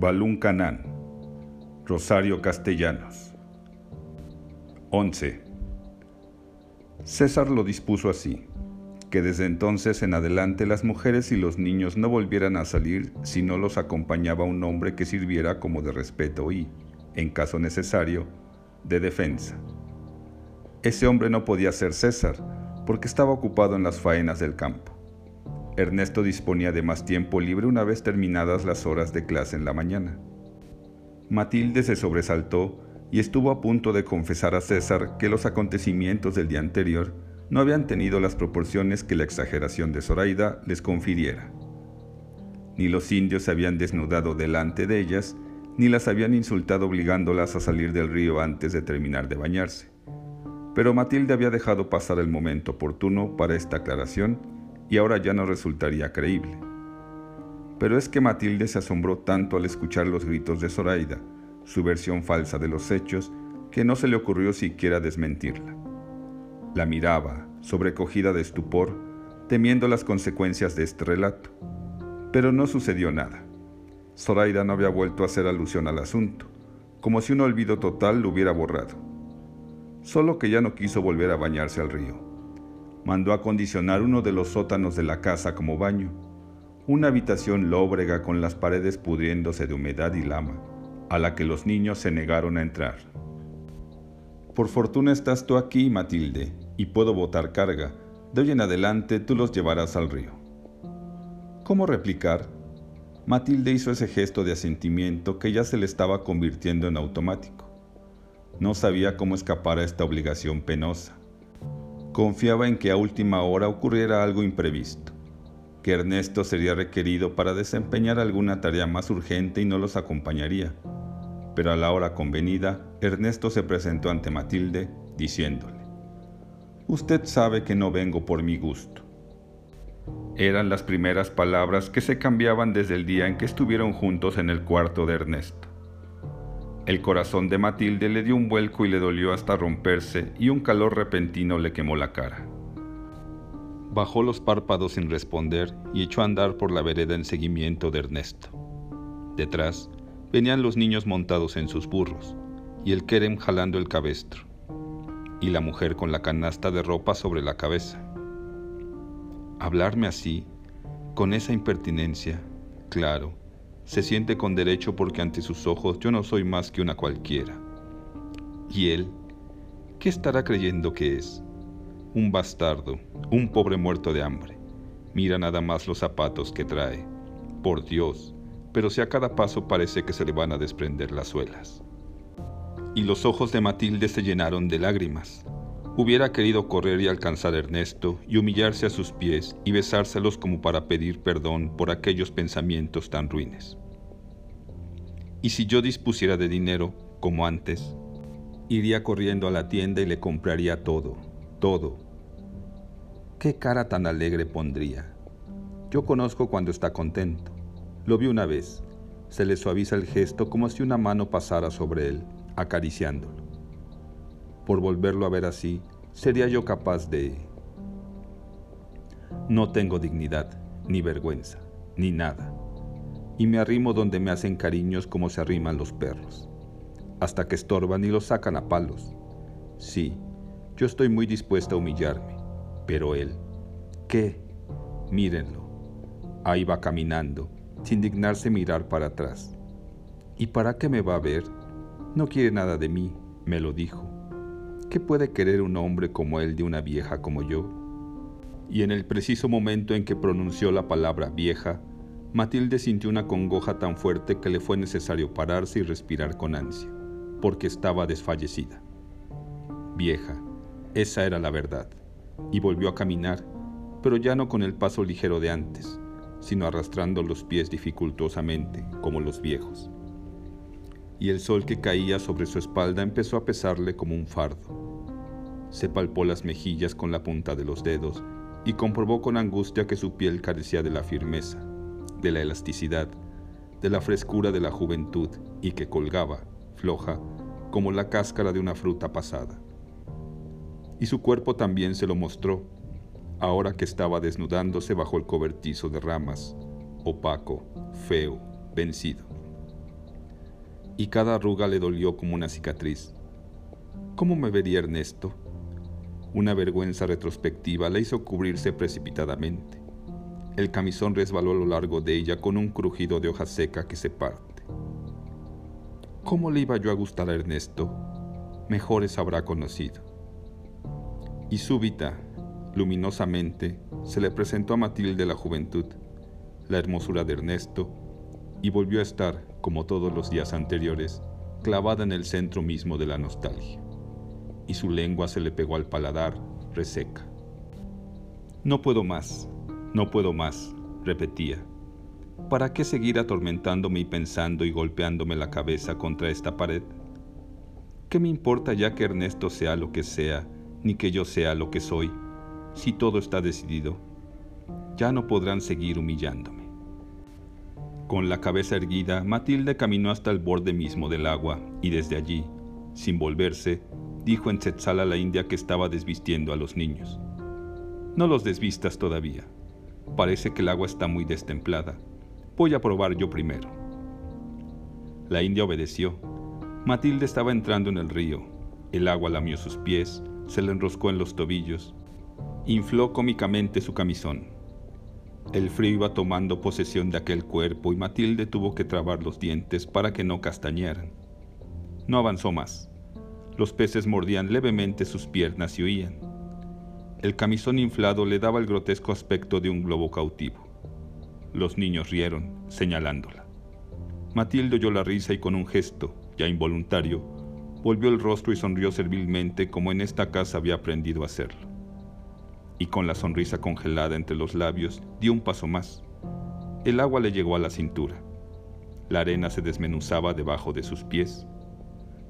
Balún Canán, Rosario Castellanos. 11. César lo dispuso así, que desde entonces en adelante las mujeres y los niños no volvieran a salir si no los acompañaba un hombre que sirviera como de respeto y, en caso necesario, de defensa. Ese hombre no podía ser César, porque estaba ocupado en las faenas del campo. Ernesto disponía de más tiempo libre una vez terminadas las horas de clase en la mañana. Matilde se sobresaltó y estuvo a punto de confesar a César que los acontecimientos del día anterior no habían tenido las proporciones que la exageración de Zoraida les confiriera. Ni los indios se habían desnudado delante de ellas, ni las habían insultado obligándolas a salir del río antes de terminar de bañarse. Pero Matilde había dejado pasar el momento oportuno para esta aclaración y ahora ya no resultaría creíble. Pero es que Matilde se asombró tanto al escuchar los gritos de Zoraida, su versión falsa de los hechos, que no se le ocurrió siquiera desmentirla. La miraba, sobrecogida de estupor, temiendo las consecuencias de este relato. Pero no sucedió nada. Zoraida no había vuelto a hacer alusión al asunto, como si un olvido total lo hubiera borrado. Solo que ya no quiso volver a bañarse al río. Mandó acondicionar uno de los sótanos de la casa como baño, una habitación lóbrega con las paredes pudriéndose de humedad y lama, a la que los niños se negaron a entrar. Por fortuna estás tú aquí, Matilde, y puedo botar carga. De hoy en adelante tú los llevarás al río. ¿Cómo replicar? Matilde hizo ese gesto de asentimiento que ya se le estaba convirtiendo en automático. No sabía cómo escapar a esta obligación penosa. Confiaba en que a última hora ocurriera algo imprevisto, que Ernesto sería requerido para desempeñar alguna tarea más urgente y no los acompañaría pero a la hora convenida, Ernesto se presentó ante Matilde, diciéndole, Usted sabe que no vengo por mi gusto. Eran las primeras palabras que se cambiaban desde el día en que estuvieron juntos en el cuarto de Ernesto. El corazón de Matilde le dio un vuelco y le dolió hasta romperse y un calor repentino le quemó la cara. Bajó los párpados sin responder y echó a andar por la vereda en seguimiento de Ernesto. Detrás, venían los niños montados en sus burros, y el Kerem jalando el cabestro, y la mujer con la canasta de ropa sobre la cabeza. Hablarme así, con esa impertinencia, claro, se siente con derecho porque ante sus ojos yo no soy más que una cualquiera. ¿Y él? ¿Qué estará creyendo que es? Un bastardo, un pobre muerto de hambre. Mira nada más los zapatos que trae. Por Dios, pero si a cada paso parece que se le van a desprender las suelas. Y los ojos de Matilde se llenaron de lágrimas. Hubiera querido correr y alcanzar a Ernesto y humillarse a sus pies y besárselos como para pedir perdón por aquellos pensamientos tan ruines. Y si yo dispusiera de dinero, como antes, iría corriendo a la tienda y le compraría todo, todo. ¿Qué cara tan alegre pondría? Yo conozco cuando está contento. Lo vi una vez. Se le suaviza el gesto como si una mano pasara sobre él, acariciándolo. Por volverlo a ver así, sería yo capaz de... No tengo dignidad, ni vergüenza, ni nada. Y me arrimo donde me hacen cariños como se arriman los perros, hasta que estorban y los sacan a palos. Sí, yo estoy muy dispuesta a humillarme, pero él, ¿qué? Mírenlo. Ahí va caminando, sin dignarse mirar para atrás. ¿Y para qué me va a ver? No quiere nada de mí, me lo dijo. ¿Qué puede querer un hombre como él de una vieja como yo? Y en el preciso momento en que pronunció la palabra vieja, Matilde sintió una congoja tan fuerte que le fue necesario pararse y respirar con ansia, porque estaba desfallecida. Vieja, esa era la verdad, y volvió a caminar, pero ya no con el paso ligero de antes, sino arrastrando los pies dificultosamente, como los viejos. Y el sol que caía sobre su espalda empezó a pesarle como un fardo. Se palpó las mejillas con la punta de los dedos y comprobó con angustia que su piel carecía de la firmeza, de la elasticidad, de la frescura de la juventud y que colgaba, floja, como la cáscara de una fruta pasada. Y su cuerpo también se lo mostró, ahora que estaba desnudándose bajo el cobertizo de ramas, opaco, feo, vencido. Y cada arruga le dolió como una cicatriz. ¿Cómo me vería Ernesto? Una vergüenza retrospectiva la hizo cubrirse precipitadamente. El camisón resbaló a lo largo de ella con un crujido de hoja seca que se parte. ¿Cómo le iba yo a gustar a Ernesto? Mejores habrá conocido. Y súbita, luminosamente, se le presentó a Matilde la juventud, la hermosura de Ernesto, y volvió a estar, como todos los días anteriores, clavada en el centro mismo de la nostalgia, y su lengua se le pegó al paladar, reseca. No puedo más, no puedo más, repetía. ¿Para qué seguir atormentándome y pensando y golpeándome la cabeza contra esta pared? ¿Qué me importa ya que Ernesto sea lo que sea, ni que yo sea lo que soy, si todo está decidido? Ya no podrán seguir humillándome. Con la cabeza erguida, Matilde caminó hasta el borde mismo del agua y desde allí, sin volverse, dijo en Tzetzal a la india que estaba desvistiendo a los niños. No los desvistas todavía. Parece que el agua está muy destemplada. Voy a probar yo primero. La india obedeció. Matilde estaba entrando en el río. El agua lamió sus pies, se le enroscó en los tobillos. Infló cómicamente su camisón. El frío iba tomando posesión de aquel cuerpo y Matilde tuvo que trabar los dientes para que no castañeran. No avanzó más. Los peces mordían levemente sus piernas y huían. El camisón inflado le daba el grotesco aspecto de un globo cautivo. Los niños rieron, señalándola. Matilde oyó la risa y con un gesto, ya involuntario, volvió el rostro y sonrió servilmente como en esta casa había aprendido a hacerlo y con la sonrisa congelada entre los labios dio un paso más. El agua le llegó a la cintura. La arena se desmenuzaba debajo de sus pies.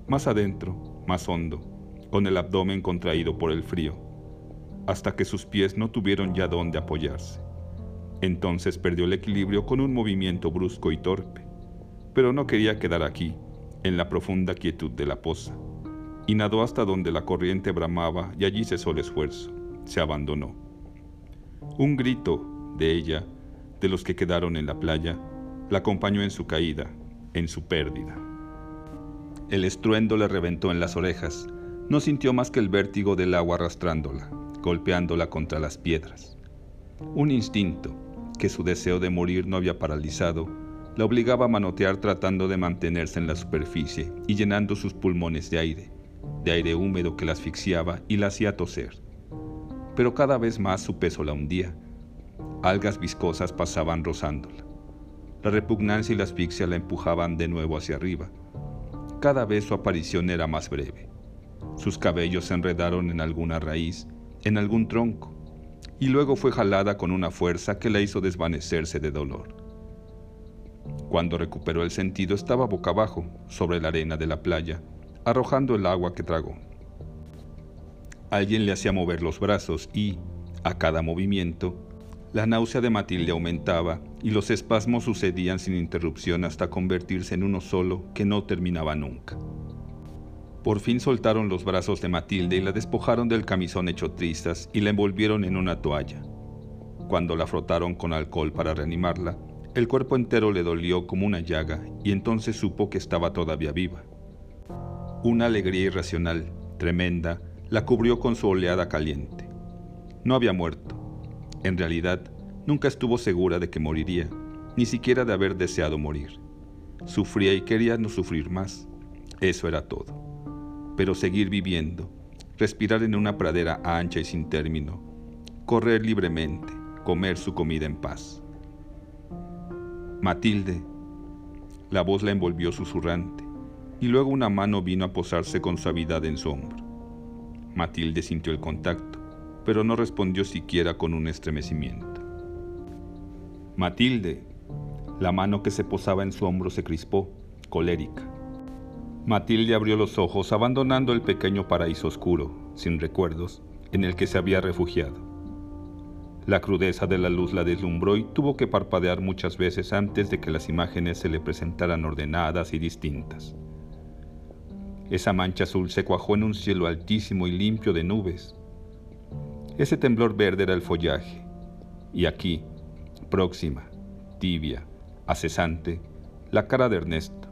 Más adentro, más hondo, con el abdomen contraído por el frío, hasta que sus pies no tuvieron ya dónde apoyarse. Entonces perdió el equilibrio con un movimiento brusco y torpe, pero no quería quedar aquí, en la profunda quietud de la poza, y nadó hasta donde la corriente bramaba y allí cesó el esfuerzo se abandonó. Un grito de ella, de los que quedaron en la playa, la acompañó en su caída, en su pérdida. El estruendo le reventó en las orejas, no sintió más que el vértigo del agua arrastrándola, golpeándola contra las piedras. Un instinto, que su deseo de morir no había paralizado, la obligaba a manotear tratando de mantenerse en la superficie y llenando sus pulmones de aire, de aire húmedo que la asfixiaba y la hacía toser pero cada vez más su peso la hundía. Algas viscosas pasaban rozándola. La repugnancia y la asfixia la empujaban de nuevo hacia arriba. Cada vez su aparición era más breve. Sus cabellos se enredaron en alguna raíz, en algún tronco, y luego fue jalada con una fuerza que la hizo desvanecerse de dolor. Cuando recuperó el sentido estaba boca abajo, sobre la arena de la playa, arrojando el agua que tragó. Alguien le hacía mover los brazos y, a cada movimiento, la náusea de Matilde aumentaba y los espasmos sucedían sin interrupción hasta convertirse en uno solo que no terminaba nunca. Por fin soltaron los brazos de Matilde y la despojaron del camisón hecho trizas y la envolvieron en una toalla. Cuando la frotaron con alcohol para reanimarla, el cuerpo entero le dolió como una llaga y entonces supo que estaba todavía viva. Una alegría irracional, tremenda, la cubrió con su oleada caliente. No había muerto. En realidad, nunca estuvo segura de que moriría, ni siquiera de haber deseado morir. Sufría y quería no sufrir más. Eso era todo. Pero seguir viviendo, respirar en una pradera ancha y sin término, correr libremente, comer su comida en paz. Matilde. La voz la envolvió susurrante, y luego una mano vino a posarse con suavidad en su hombro. Matilde sintió el contacto, pero no respondió siquiera con un estremecimiento. Matilde. La mano que se posaba en su hombro se crispó, colérica. Matilde abrió los ojos abandonando el pequeño paraíso oscuro, sin recuerdos, en el que se había refugiado. La crudeza de la luz la deslumbró y tuvo que parpadear muchas veces antes de que las imágenes se le presentaran ordenadas y distintas. Esa mancha azul se cuajó en un cielo altísimo y limpio de nubes. Ese temblor verde era el follaje. Y aquí, próxima, tibia, acesante, la cara de Ernesto.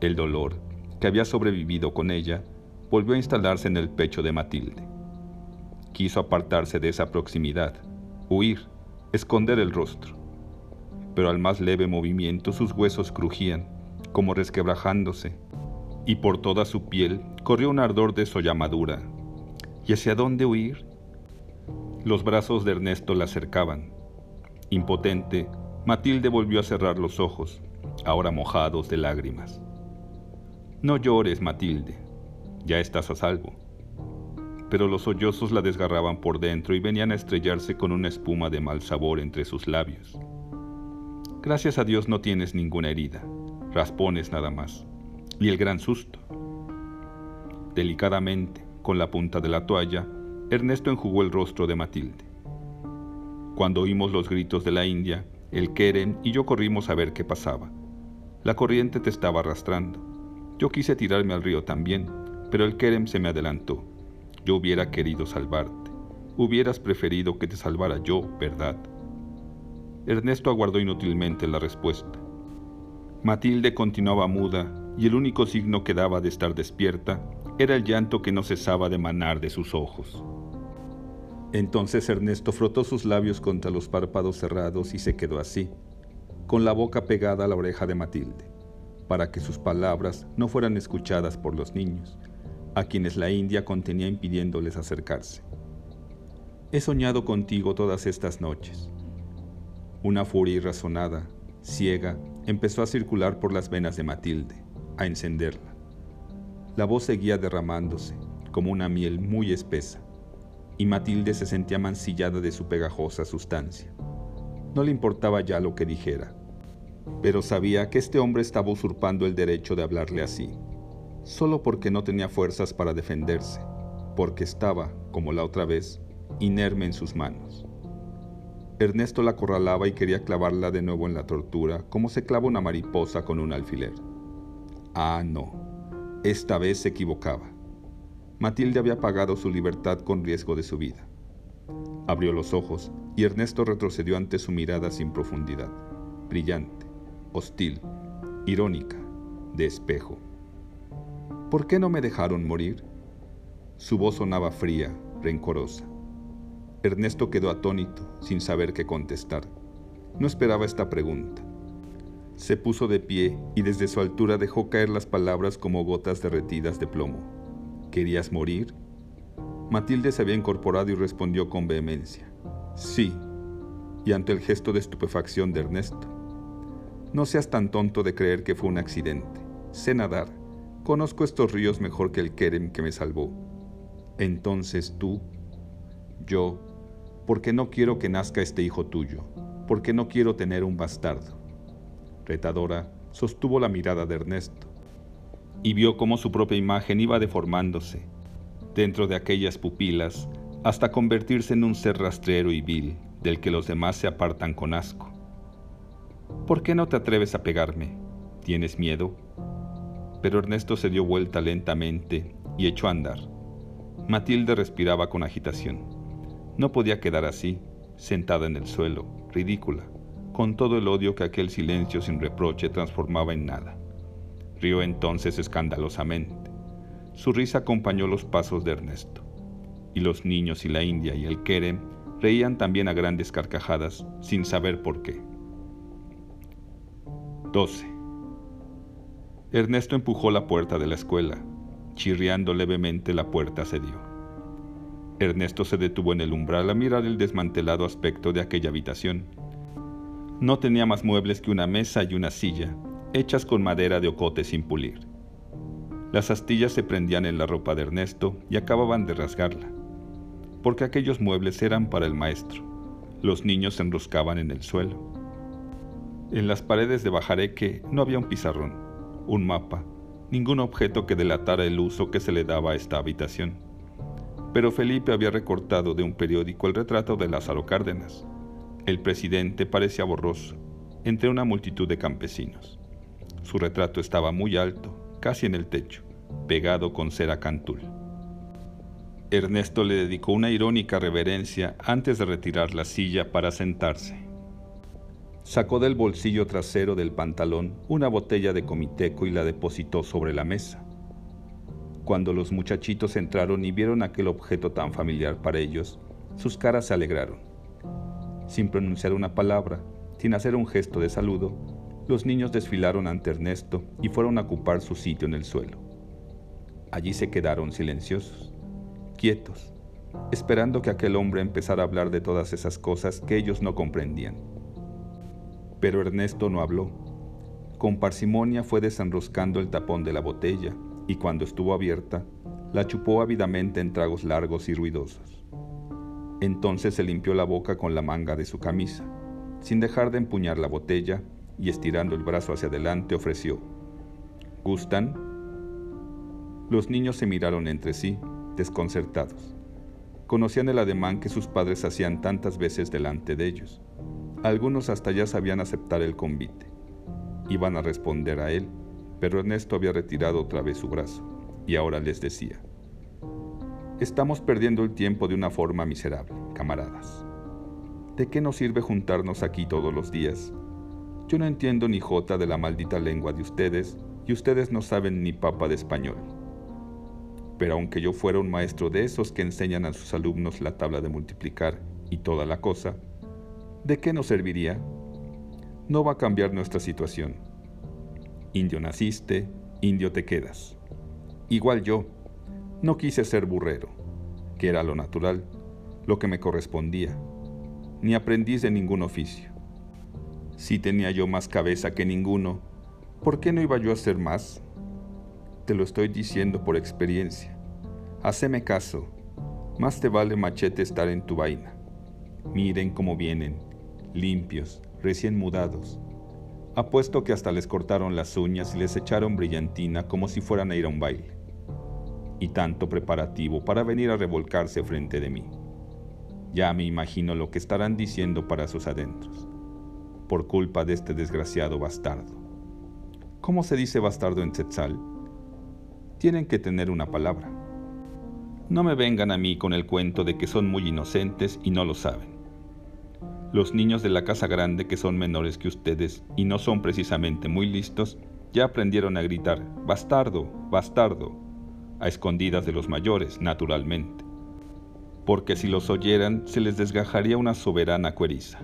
El dolor, que había sobrevivido con ella, volvió a instalarse en el pecho de Matilde. Quiso apartarse de esa proximidad, huir, esconder el rostro. Pero al más leve movimiento sus huesos crujían, como resquebrajándose, y por toda su piel corrió un ardor de sollamadura. ¿Y hacia dónde huir? Los brazos de Ernesto la acercaban. Impotente, Matilde volvió a cerrar los ojos, ahora mojados de lágrimas. No llores, Matilde, ya estás a salvo. Pero los sollozos la desgarraban por dentro y venían a estrellarse con una espuma de mal sabor entre sus labios. Gracias a Dios no tienes ninguna herida, raspones nada más, y el gran susto. Delicadamente, con la punta de la toalla, Ernesto enjugó el rostro de Matilde. Cuando oímos los gritos de la India, el Keren y yo corrimos a ver qué pasaba. La corriente te estaba arrastrando. Yo quise tirarme al río también, pero el Kerem se me adelantó. Yo hubiera querido salvarte. Hubieras preferido que te salvara yo, ¿verdad? Ernesto aguardó inútilmente la respuesta. Matilde continuaba muda y el único signo que daba de estar despierta era el llanto que no cesaba de manar de sus ojos. Entonces Ernesto frotó sus labios contra los párpados cerrados y se quedó así, con la boca pegada a la oreja de Matilde, para que sus palabras no fueran escuchadas por los niños, a quienes la India contenía impidiéndoles acercarse. He soñado contigo todas estas noches. Una furia irrazonada, ciega, empezó a circular por las venas de Matilde, a encenderla. La voz seguía derramándose, como una miel muy espesa, y Matilde se sentía mancillada de su pegajosa sustancia. No le importaba ya lo que dijera, pero sabía que este hombre estaba usurpando el derecho de hablarle así solo porque no tenía fuerzas para defenderse, porque estaba, como la otra vez, inerme en sus manos. Ernesto la acorralaba y quería clavarla de nuevo en la tortura, como se clava una mariposa con un alfiler. Ah, no, esta vez se equivocaba. Matilde había pagado su libertad con riesgo de su vida. Abrió los ojos y Ernesto retrocedió ante su mirada sin profundidad, brillante, hostil, irónica, de espejo. ¿Por qué no me dejaron morir? Su voz sonaba fría, rencorosa. Ernesto quedó atónito, sin saber qué contestar. No esperaba esta pregunta. Se puso de pie y desde su altura dejó caer las palabras como gotas derretidas de plomo. ¿Querías morir? Matilde se había incorporado y respondió con vehemencia. Sí. Y ante el gesto de estupefacción de Ernesto. No seas tan tonto de creer que fue un accidente. Sé nadar. Conozco estos ríos mejor que el Kerem que me salvó. Entonces tú, yo, porque no quiero que nazca este hijo tuyo, porque no quiero tener un bastardo. Sostuvo la mirada de Ernesto y vio cómo su propia imagen iba deformándose dentro de aquellas pupilas hasta convertirse en un ser rastrero y vil del que los demás se apartan con asco. ¿Por qué no te atreves a pegarme? ¿Tienes miedo? pero Ernesto se dio vuelta lentamente y echó a andar. Matilde respiraba con agitación. No podía quedar así, sentada en el suelo, ridícula, con todo el odio que aquel silencio sin reproche transformaba en nada. Rió entonces escandalosamente. Su risa acompañó los pasos de Ernesto. Y los niños y la India y el Kerem reían también a grandes carcajadas, sin saber por qué. 12. Ernesto empujó la puerta de la escuela. Chirriando levemente la puerta cedió. Ernesto se detuvo en el umbral a mirar el desmantelado aspecto de aquella habitación. No tenía más muebles que una mesa y una silla, hechas con madera de ocote sin pulir. Las astillas se prendían en la ropa de Ernesto y acababan de rasgarla, porque aquellos muebles eran para el maestro. Los niños se enroscaban en el suelo. En las paredes de Bajareque no había un pizarrón un mapa, ningún objeto que delatara el uso que se le daba a esta habitación. Pero Felipe había recortado de un periódico el retrato de Lázaro Cárdenas. El presidente parecía borroso, entre una multitud de campesinos. Su retrato estaba muy alto, casi en el techo, pegado con cera cantul. Ernesto le dedicó una irónica reverencia antes de retirar la silla para sentarse. Sacó del bolsillo trasero del pantalón una botella de comiteco y la depositó sobre la mesa. Cuando los muchachitos entraron y vieron aquel objeto tan familiar para ellos, sus caras se alegraron. Sin pronunciar una palabra, sin hacer un gesto de saludo, los niños desfilaron ante Ernesto y fueron a ocupar su sitio en el suelo. Allí se quedaron silenciosos, quietos, esperando que aquel hombre empezara a hablar de todas esas cosas que ellos no comprendían. Pero Ernesto no habló. Con parsimonia fue desenroscando el tapón de la botella y cuando estuvo abierta, la chupó ávidamente en tragos largos y ruidosos. Entonces se limpió la boca con la manga de su camisa, sin dejar de empuñar la botella y estirando el brazo hacia adelante ofreció, ¿Gustan? Los niños se miraron entre sí, desconcertados. Conocían el ademán que sus padres hacían tantas veces delante de ellos. Algunos hasta ya sabían aceptar el convite. Iban a responder a él, pero Ernesto había retirado otra vez su brazo y ahora les decía, Estamos perdiendo el tiempo de una forma miserable, camaradas. ¿De qué nos sirve juntarnos aquí todos los días? Yo no entiendo ni jota de la maldita lengua de ustedes y ustedes no saben ni papa de español. Pero aunque yo fuera un maestro de esos que enseñan a sus alumnos la tabla de multiplicar y toda la cosa, ¿de qué nos serviría? No va a cambiar nuestra situación. Indio naciste, indio te quedas. Igual yo, no quise ser burrero, que era lo natural, lo que me correspondía, ni aprendiz de ningún oficio. Si tenía yo más cabeza que ninguno, ¿por qué no iba yo a ser más? Te lo estoy diciendo por experiencia. Haceme caso, más te vale machete estar en tu vaina. Miren cómo vienen, limpios, recién mudados. Apuesto que hasta les cortaron las uñas y les echaron brillantina como si fueran a ir a un baile y tanto preparativo para venir a revolcarse frente de mí. Ya me imagino lo que estarán diciendo para sus adentros, por culpa de este desgraciado bastardo. ¿Cómo se dice bastardo en Tzetzal? Tienen que tener una palabra. No me vengan a mí con el cuento de que son muy inocentes y no lo saben. Los niños de la casa grande que son menores que ustedes y no son precisamente muy listos, ya aprendieron a gritar, bastardo, bastardo, a escondidas de los mayores, naturalmente, porque si los oyeran se les desgajaría una soberana cueriza.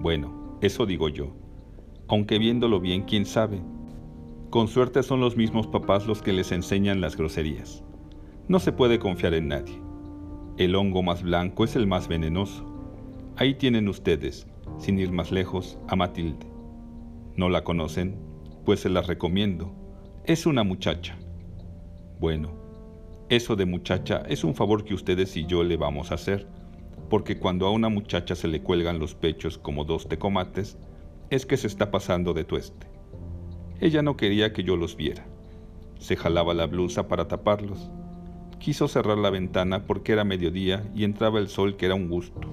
Bueno, eso digo yo, aunque viéndolo bien, quién sabe. Con suerte son los mismos papás los que les enseñan las groserías. No se puede confiar en nadie. El hongo más blanco es el más venenoso. Ahí tienen ustedes, sin ir más lejos, a Matilde. ¿No la conocen? Pues se las recomiendo. Es una muchacha. Bueno, eso de muchacha es un favor que ustedes y yo le vamos a hacer, porque cuando a una muchacha se le cuelgan los pechos como dos tecomates, es que se está pasando de tueste. Ella no quería que yo los viera. Se jalaba la blusa para taparlos. Quiso cerrar la ventana porque era mediodía y entraba el sol que era un gusto.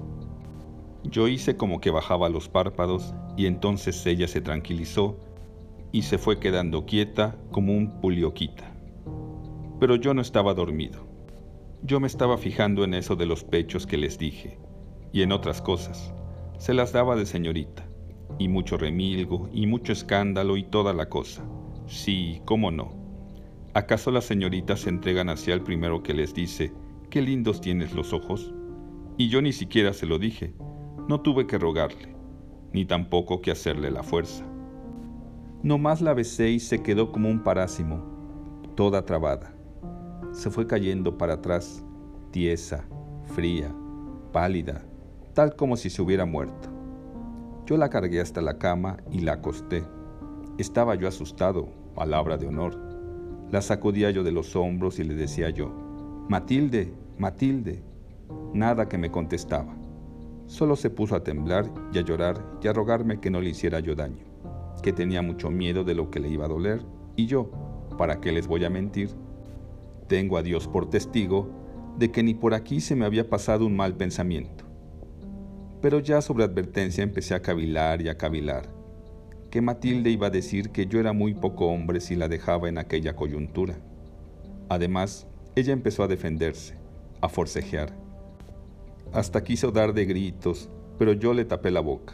Yo hice como que bajaba los párpados y entonces ella se tranquilizó y se fue quedando quieta como un pulioquita pero yo no estaba dormido. Yo me estaba fijando en eso de los pechos que les dije, y en otras cosas. Se las daba de señorita, y mucho remilgo, y mucho escándalo, y toda la cosa. Sí, cómo no. ¿Acaso las señoritas se entregan hacia el primero que les dice, qué lindos tienes los ojos? Y yo ni siquiera se lo dije, no tuve que rogarle, ni tampoco que hacerle la fuerza. Nomás la besé y se quedó como un parásimo, toda trabada se fue cayendo para atrás, tiesa, fría, pálida, tal como si se hubiera muerto. Yo la cargué hasta la cama y la acosté. Estaba yo asustado, palabra de honor. La sacudía yo de los hombros y le decía yo, Matilde, Matilde. Nada que me contestaba. Solo se puso a temblar y a llorar y a rogarme que no le hiciera yo daño, que tenía mucho miedo de lo que le iba a doler, y yo, ¿para qué les voy a mentir? Tengo a Dios por testigo de que ni por aquí se me había pasado un mal pensamiento. Pero ya sobre advertencia empecé a cavilar y a cavilar, que Matilde iba a decir que yo era muy poco hombre si la dejaba en aquella coyuntura. Además, ella empezó a defenderse, a forcejear. Hasta quiso dar de gritos, pero yo le tapé la boca.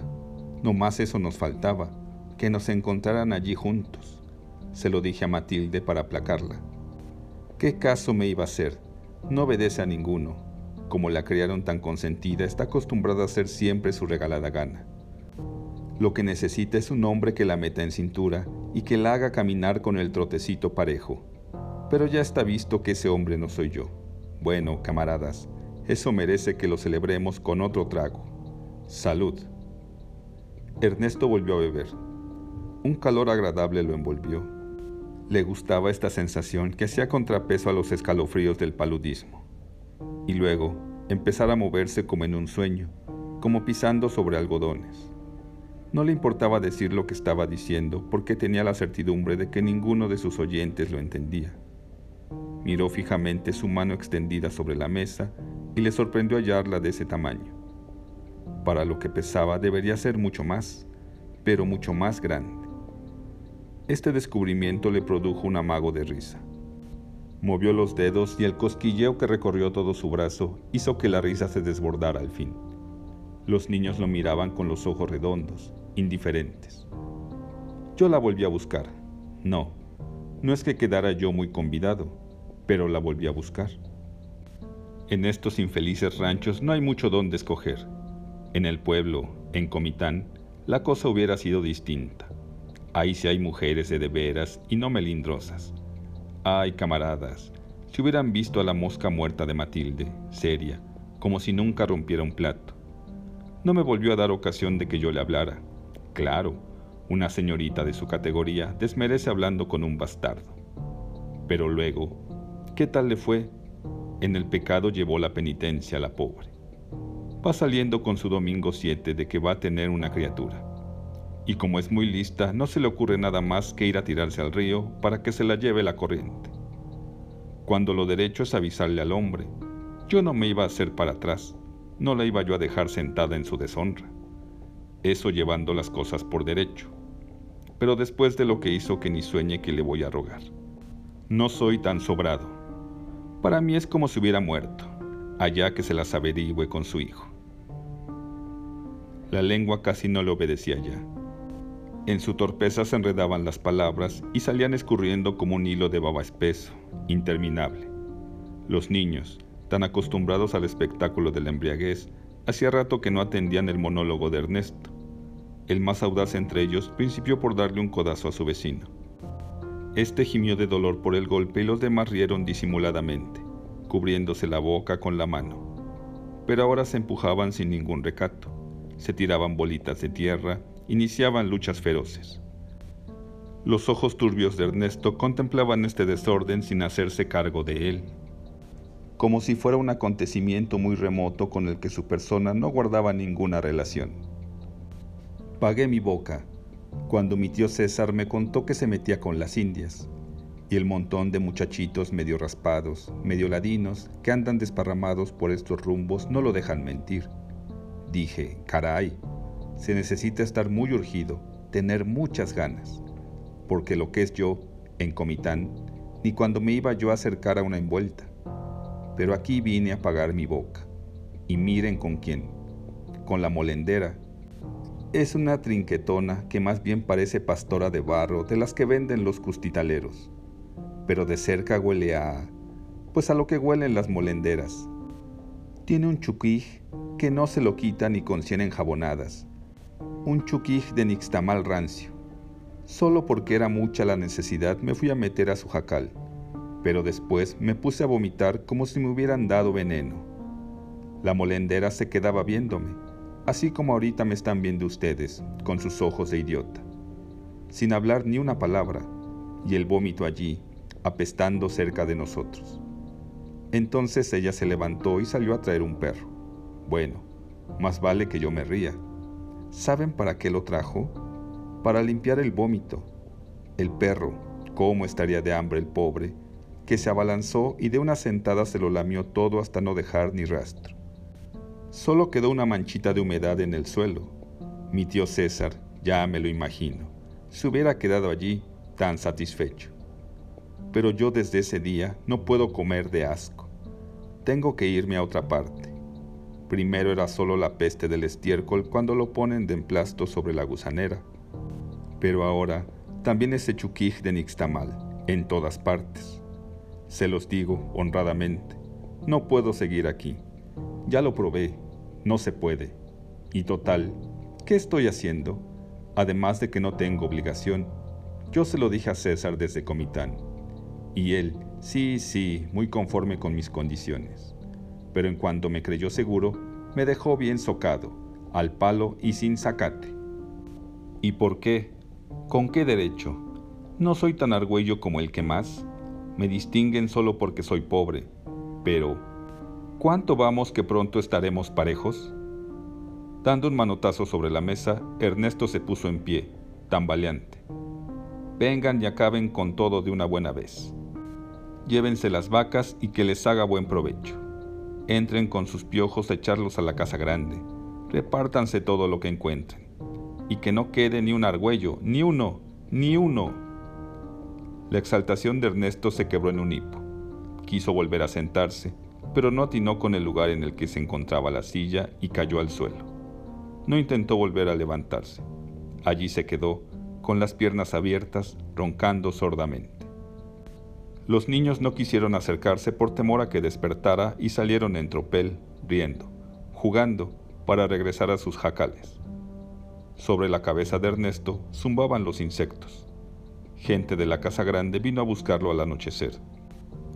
No más eso nos faltaba, que nos encontraran allí juntos. Se lo dije a Matilde para aplacarla. ¿Qué caso me iba a hacer? No obedece a ninguno. Como la criaron tan consentida, está acostumbrada a hacer siempre su regalada gana. Lo que necesita es un hombre que la meta en cintura y que la haga caminar con el trotecito parejo. Pero ya está visto que ese hombre no soy yo. Bueno, camaradas, eso merece que lo celebremos con otro trago. Salud. Ernesto volvió a beber. Un calor agradable lo envolvió. Le gustaba esta sensación que hacía contrapeso a los escalofríos del paludismo. Y luego empezar a moverse como en un sueño, como pisando sobre algodones. No le importaba decir lo que estaba diciendo porque tenía la certidumbre de que ninguno de sus oyentes lo entendía. Miró fijamente su mano extendida sobre la mesa y le sorprendió hallarla de ese tamaño. Para lo que pesaba debería ser mucho más, pero mucho más grande. Este descubrimiento le produjo un amago de risa. Movió los dedos y el cosquilleo que recorrió todo su brazo hizo que la risa se desbordara al fin. Los niños lo miraban con los ojos redondos, indiferentes. Yo la volví a buscar. No, no es que quedara yo muy convidado, pero la volví a buscar. En estos infelices ranchos no hay mucho donde escoger. En el pueblo, en Comitán, la cosa hubiera sido distinta. Ahí sí hay mujeres de de veras y no melindrosas. Ay, camaradas, si hubieran visto a la mosca muerta de Matilde, seria, como si nunca rompiera un plato. No me volvió a dar ocasión de que yo le hablara. Claro, una señorita de su categoría desmerece hablando con un bastardo. Pero luego, ¿qué tal le fue? En el pecado llevó la penitencia a la pobre. Va saliendo con su domingo 7 de que va a tener una criatura. Y como es muy lista, no se le ocurre nada más que ir a tirarse al río para que se la lleve la corriente. Cuando lo derecho es avisarle al hombre, yo no me iba a hacer para atrás, no la iba yo a dejar sentada en su deshonra eso llevando las cosas por derecho. Pero después de lo que hizo que ni sueñe que le voy a rogar. No soy tan sobrado. Para mí es como si hubiera muerto, allá que se las averigüe con su hijo. La lengua casi no le obedecía ya. En su torpeza se enredaban las palabras y salían escurriendo como un hilo de baba espeso, interminable. Los niños, tan acostumbrados al espectáculo de la embriaguez, Hacía rato que no atendían el monólogo de Ernesto. El más audaz entre ellos principió por darle un codazo a su vecino. Este gimió de dolor por el golpe y los demás rieron disimuladamente, cubriéndose la boca con la mano. Pero ahora se empujaban sin ningún recato, se tiraban bolitas de tierra, iniciaban luchas feroces. Los ojos turbios de Ernesto contemplaban este desorden sin hacerse cargo de él como si fuera un acontecimiento muy remoto con el que su persona no guardaba ninguna relación. Pagué mi boca cuando mi tío César me contó que se metía con las indias y el montón de muchachitos medio raspados, medio ladinos, que andan desparramados por estos rumbos no lo dejan mentir. Dije, caray, se necesita estar muy urgido, tener muchas ganas, porque lo que es yo, en Comitán, ni cuando me iba yo a acercar a una envuelta pero aquí vine a pagar mi boca. Y miren con quién. Con la molendera. Es una trinquetona que más bien parece pastora de barro de las que venden los custitaleros. Pero de cerca huele a... pues a lo que huelen las molenderas. Tiene un chuquij que no se lo quita ni con cien enjabonadas. Un chuquij de nixtamal rancio. Solo porque era mucha la necesidad me fui a meter a su jacal pero después me puse a vomitar como si me hubieran dado veneno. La molendera se quedaba viéndome, así como ahorita me están viendo ustedes, con sus ojos de idiota, sin hablar ni una palabra, y el vómito allí, apestando cerca de nosotros. Entonces ella se levantó y salió a traer un perro. Bueno, más vale que yo me ría. ¿Saben para qué lo trajo? Para limpiar el vómito. El perro, ¿cómo estaría de hambre el pobre? que se abalanzó y de una sentada se lo lamió todo hasta no dejar ni rastro. Solo quedó una manchita de humedad en el suelo. Mi tío César, ya me lo imagino, se hubiera quedado allí tan satisfecho. Pero yo desde ese día no puedo comer de asco. Tengo que irme a otra parte. Primero era solo la peste del estiércol cuando lo ponen de emplasto sobre la gusanera. Pero ahora también ese chuquij de nixtamal, en todas partes. Se los digo honradamente, no puedo seguir aquí. Ya lo probé, no se puede. Y total, ¿qué estoy haciendo? Además de que no tengo obligación. Yo se lo dije a César desde Comitán. Y él, sí, sí, muy conforme con mis condiciones pero en cuanto me creyó seguro, me dejó bien socado, al palo y sin sacate. ¿Y por qué? ¿Con qué derecho? No soy tan argüello como el que más. Me distinguen solo porque soy pobre. Pero, ¿cuánto vamos que pronto estaremos parejos? Dando un manotazo sobre la mesa, Ernesto se puso en pie, tambaleante. Vengan y acaben con todo de una buena vez. Llévense las vacas y que les haga buen provecho entren con sus piojos a echarlos a la casa grande, repártanse todo lo que encuentren, y que no quede ni un argüello, ni uno, ni uno. La exaltación de Ernesto se quebró en un hipo. Quiso volver a sentarse, pero no atinó con el lugar en el que se encontraba la silla y cayó al suelo. No intentó volver a levantarse. Allí se quedó, con las piernas abiertas, roncando sordamente. Los niños no quisieron acercarse por temor a que despertara y salieron en tropel, riendo, jugando, para regresar a sus jacales. Sobre la cabeza de Ernesto zumbaban los insectos. Gente de la casa grande vino a buscarlo al anochecer.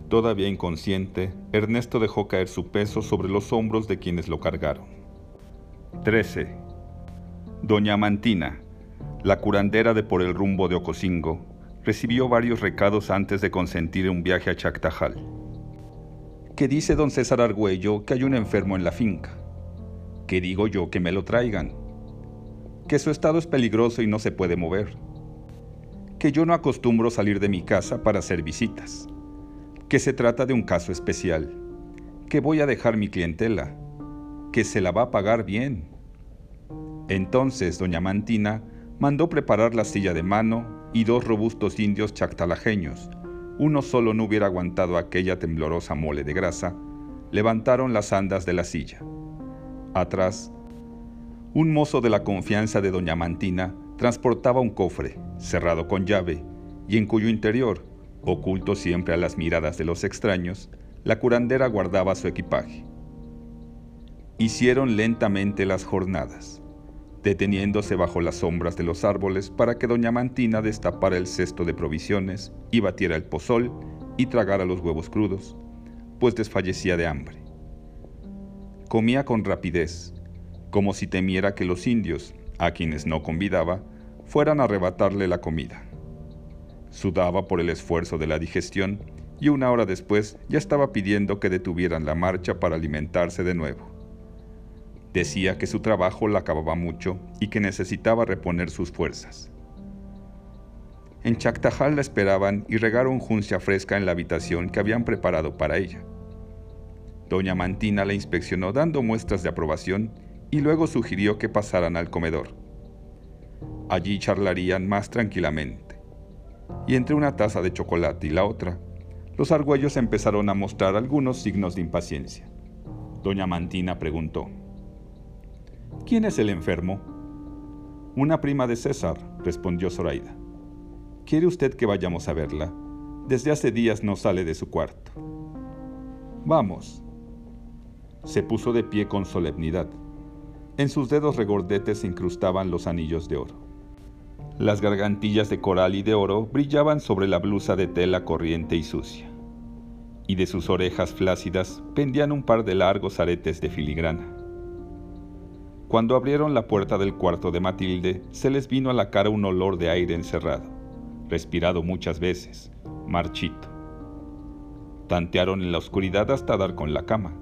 Todavía inconsciente, Ernesto dejó caer su peso sobre los hombros de quienes lo cargaron. 13. Doña Mantina, la curandera de por el rumbo de Ocosingo, recibió varios recados antes de consentir un viaje a Chactajal. ¿Qué dice don César Argüello que hay un enfermo en la finca? ¿Qué digo yo que me lo traigan? Que su estado es peligroso y no se puede mover. Que yo no acostumbro salir de mi casa para hacer visitas. Que se trata de un caso especial. Que voy a dejar mi clientela. Que se la va a pagar bien. Entonces doña Mantina mandó preparar la silla de mano y dos robustos indios chactalajeños, uno solo no hubiera aguantado aquella temblorosa mole de grasa, levantaron las andas de la silla. Atrás, un mozo de la confianza de doña Mantina transportaba un cofre, cerrado con llave, y en cuyo interior, oculto siempre a las miradas de los extraños, la curandera guardaba su equipaje. Hicieron lentamente las jornadas deteniéndose bajo las sombras de los árboles para que doña Mantina destapara el cesto de provisiones y batiera el pozol y tragara los huevos crudos, pues desfallecía de hambre. Comía con rapidez, como si temiera que los indios, a quienes no convidaba, fueran a arrebatarle la comida. Sudaba por el esfuerzo de la digestión y una hora después ya estaba pidiendo que detuvieran la marcha para alimentarse de nuevo. Decía que su trabajo la acababa mucho y que necesitaba reponer sus fuerzas. En Chactajal la esperaban y regaron juncia fresca en la habitación que habían preparado para ella. Doña Mantina la inspeccionó dando muestras de aprobación y luego sugirió que pasaran al comedor. Allí charlarían más tranquilamente. Y entre una taza de chocolate y la otra, los argüellos empezaron a mostrar algunos signos de impaciencia. Doña Mantina preguntó, ¿Quién es el enfermo? Una prima de César, respondió Zoraida. ¿Quiere usted que vayamos a verla? Desde hace días no sale de su cuarto. Vamos. Se puso de pie con solemnidad. En sus dedos regordetes se incrustaban los anillos de oro. Las gargantillas de coral y de oro brillaban sobre la blusa de tela corriente y sucia. Y de sus orejas flácidas pendían un par de largos aretes de filigrana. Cuando abrieron la puerta del cuarto de Matilde, se les vino a la cara un olor de aire encerrado, respirado muchas veces, marchito. Tantearon en la oscuridad hasta dar con la cama.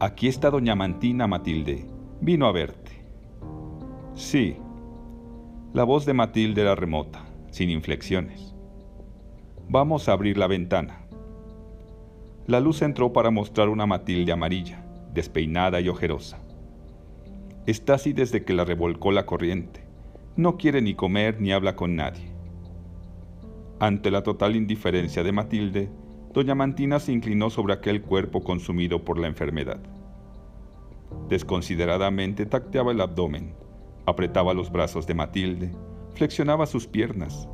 Aquí está doña Mantina, Matilde. Vino a verte. Sí. La voz de Matilde era remota, sin inflexiones. Vamos a abrir la ventana. La luz entró para mostrar una Matilde amarilla, despeinada y ojerosa. Está así desde que la revolcó la corriente. No quiere ni comer ni habla con nadie. Ante la total indiferencia de Matilde, doña Mantina se inclinó sobre aquel cuerpo consumido por la enfermedad. Desconsideradamente tacteaba el abdomen, apretaba los brazos de Matilde, flexionaba sus piernas.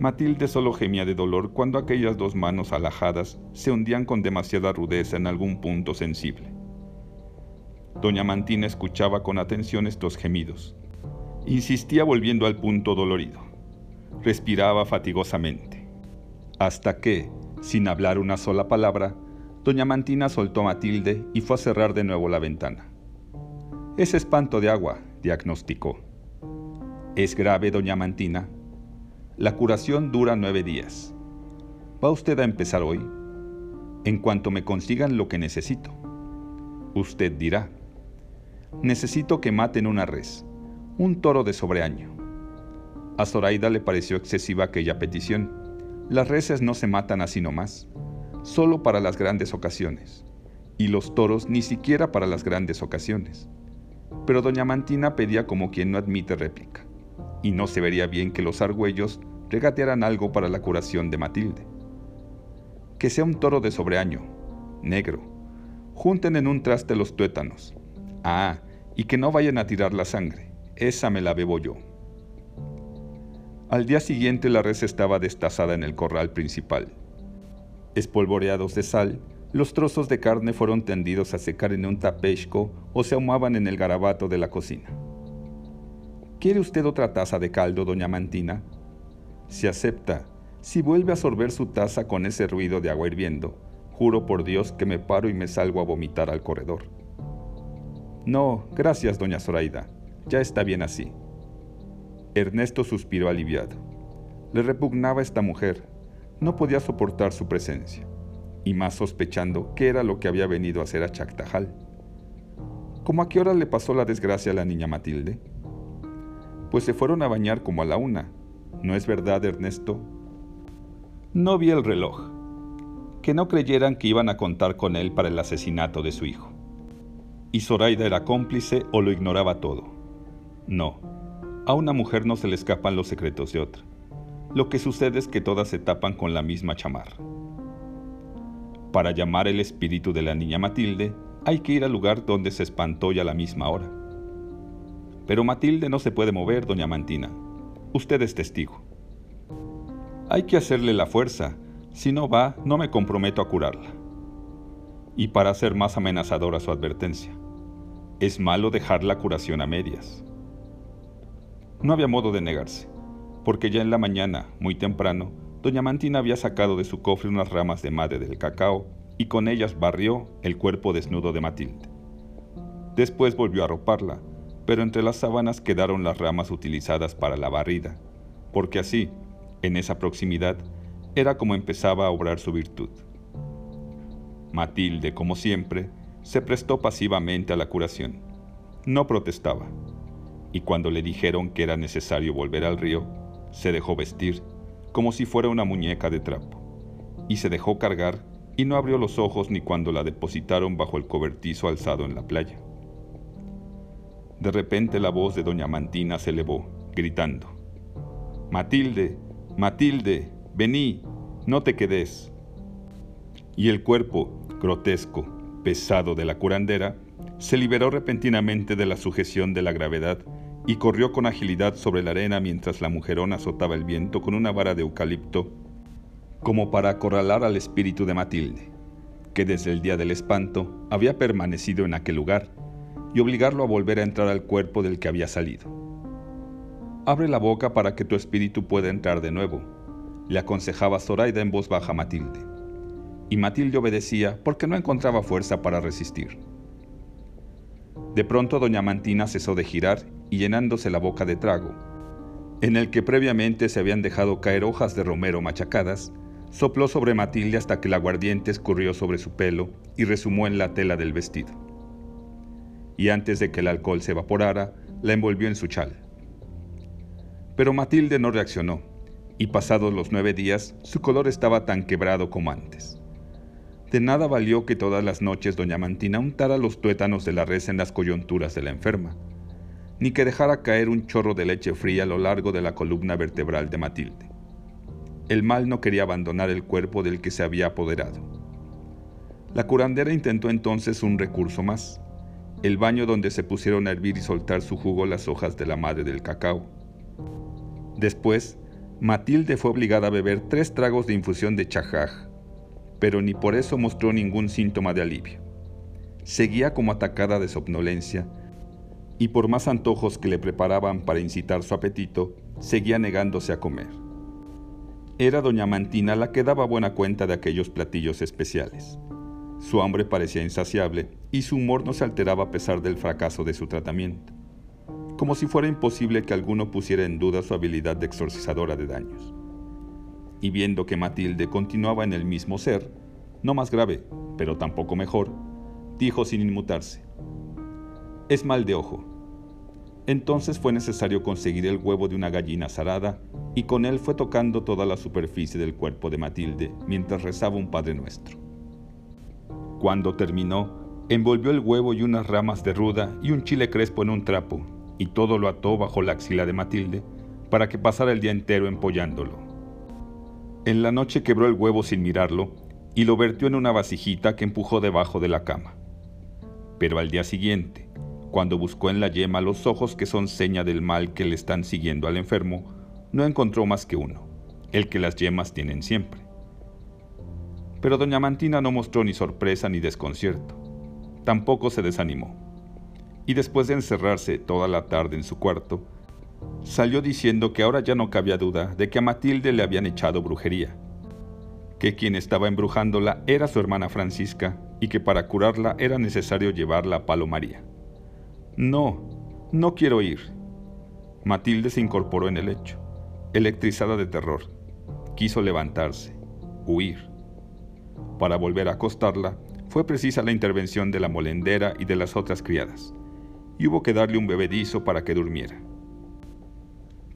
Matilde solo gemía de dolor cuando aquellas dos manos alajadas se hundían con demasiada rudeza en algún punto sensible. Doña Mantina escuchaba con atención estos gemidos. Insistía volviendo al punto dolorido. Respiraba fatigosamente. Hasta que, sin hablar una sola palabra, doña Mantina soltó a Matilde y fue a cerrar de nuevo la ventana. Es espanto de agua, diagnosticó. ¿Es grave, doña Mantina? La curación dura nueve días. ¿Va usted a empezar hoy? En cuanto me consigan lo que necesito. Usted dirá. Necesito que maten una res, un toro de sobreaño. A Zoraida le pareció excesiva aquella petición. Las reses no se matan así nomás solo para las grandes ocasiones, y los toros ni siquiera para las grandes ocasiones. Pero doña Mantina pedía como quien no admite réplica, y no se vería bien que los argüellos regatearan algo para la curación de Matilde. Que sea un toro de sobreaño, negro. Junten en un traste los tuétanos. Ah, y que no vayan a tirar la sangre. Esa me la bebo yo. Al día siguiente la res estaba destazada en el corral principal Espolvoreados de sal, los trozos de carne fueron tendidos a secar en un tapesco o se ahumaban en el garabato de la cocina. ¿Quiere usted otra taza de caldo, doña Mantina? Si acepta, si vuelve a sorber su taza con ese ruido de agua hirviendo, juro por Dios que me paro y me salgo a vomitar al corredor. No, gracias, doña Zoraida. Ya está bien así. Ernesto suspiró aliviado. Le repugnaba esta mujer, no podía soportar su presencia, y más sospechando qué era lo que había venido a hacer a Chactajal. ¿Cómo a qué hora le pasó la desgracia a la niña Matilde? Pues se fueron a bañar como a la una. ¿No es verdad, Ernesto? No vi el reloj. Que no creyeran que iban a contar con él para el asesinato de su hijo. ¿Y Zoraida era cómplice o lo ignoraba todo? No, a una mujer no se le escapan los secretos de otra. Lo que sucede es que todas se tapan con la misma chamarra. Para llamar el espíritu de la niña Matilde, hay que ir al lugar donde se espantó ya a la misma hora. Pero Matilde no se puede mover, doña Mantina. Usted es testigo. Hay que hacerle la fuerza. Si no va, no me comprometo a curarla. Y para hacer más amenazadora su advertencia, es malo dejar la curación a medias. No había modo de negarse porque ya en la mañana, muy temprano, doña Mantina había sacado de su cofre unas ramas de madre del cacao y con ellas barrió el cuerpo desnudo de Matilde. Después volvió a roparla, pero entre las sábanas quedaron las ramas utilizadas para la barrida, porque así, en esa proximidad, era como empezaba a obrar su virtud. Matilde, como siempre, se prestó pasivamente a la curación. No protestaba, y cuando le dijeron que era necesario volver al río, se dejó vestir como si fuera una muñeca de trapo, y se dejó cargar y no abrió los ojos ni cuando la depositaron bajo el cobertizo alzado en la playa. De repente la voz de doña Mantina se elevó, gritando, Matilde, Matilde, vení, no te quedes. Y el cuerpo, grotesco, pesado de la curandera, se liberó repentinamente de la sujeción de la gravedad y corrió con agilidad sobre la arena mientras la mujerona azotaba el viento con una vara de eucalipto, como para acorralar al espíritu de Matilde, que desde el día del espanto había permanecido en aquel lugar, y obligarlo a volver a entrar al cuerpo del que había salido. Abre la boca para que tu espíritu pueda entrar de nuevo, le aconsejaba Zoraida en voz baja a Matilde. Y Matilde obedecía porque no encontraba fuerza para resistir. De pronto doña Mantina cesó de girar y llenándose la boca de trago, en el que previamente se habían dejado caer hojas de romero machacadas, sopló sobre Matilde hasta que el aguardiente escurrió sobre su pelo y resumó en la tela del vestido. Y antes de que el alcohol se evaporara, la envolvió en su chal. Pero Matilde no reaccionó, y pasados los nueve días, su color estaba tan quebrado como antes. De nada valió que todas las noches doña Mantina untara los tuétanos de la res en las coyunturas de la enferma, ni que dejara caer un chorro de leche fría a lo largo de la columna vertebral de Matilde. El mal no quería abandonar el cuerpo del que se había apoderado. La curandera intentó entonces un recurso más, el baño donde se pusieron a hervir y soltar su jugo las hojas de la madre del cacao. Después, Matilde fue obligada a beber tres tragos de infusión de chajaj, pero ni por eso mostró ningún síntoma de alivio. Seguía como atacada de somnolencia, y por más antojos que le preparaban para incitar su apetito, seguía negándose a comer. Era doña Mantina la que daba buena cuenta de aquellos platillos especiales. Su hambre parecía insaciable y su humor no se alteraba a pesar del fracaso de su tratamiento, como si fuera imposible que alguno pusiera en duda su habilidad de exorcizadora de daños. Y viendo que Matilde continuaba en el mismo ser, no más grave, pero tampoco mejor, dijo sin inmutarse, es mal de ojo. Entonces fue necesario conseguir el huevo de una gallina zarada y con él fue tocando toda la superficie del cuerpo de Matilde mientras rezaba un Padre Nuestro. Cuando terminó, envolvió el huevo y unas ramas de ruda y un chile crespo en un trapo y todo lo ató bajo la axila de Matilde para que pasara el día entero empollándolo. En la noche quebró el huevo sin mirarlo y lo vertió en una vasijita que empujó debajo de la cama. Pero al día siguiente, cuando buscó en la yema los ojos que son seña del mal que le están siguiendo al enfermo, no encontró más que uno, el que las yemas tienen siempre. Pero doña Mantina no mostró ni sorpresa ni desconcierto. Tampoco se desanimó. Y después de encerrarse toda la tarde en su cuarto, salió diciendo que ahora ya no cabía duda de que a Matilde le habían echado brujería que quien estaba embrujándola era su hermana Francisca y que para curarla era necesario llevarla a Palomaría. No, no quiero ir. Matilde se incorporó en el lecho, electrizada de terror. Quiso levantarse, huir. Para volver a acostarla, fue precisa la intervención de la molendera y de las otras criadas, y hubo que darle un bebedizo para que durmiera.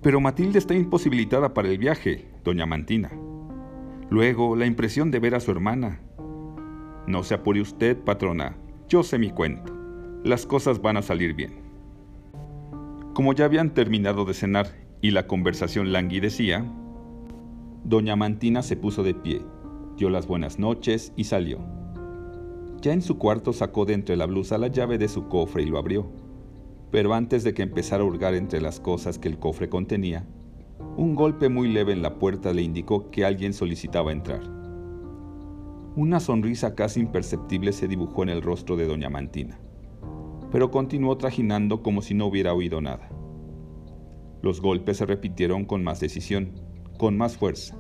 Pero Matilde está imposibilitada para el viaje, doña Mantina, Luego, la impresión de ver a su hermana. No se apure usted, patrona, yo sé mi cuento. Las cosas van a salir bien. Como ya habían terminado de cenar y la conversación languidecía, doña Mantina se puso de pie, dio las buenas noches y salió. Ya en su cuarto sacó de entre la blusa la llave de su cofre y lo abrió. Pero antes de que empezara a hurgar entre las cosas que el cofre contenía, un golpe muy leve en la puerta le indicó que alguien solicitaba entrar. Una sonrisa casi imperceptible se dibujó en el rostro de doña Mantina, pero continuó trajinando como si no hubiera oído nada. Los golpes se repitieron con más decisión, con más fuerza.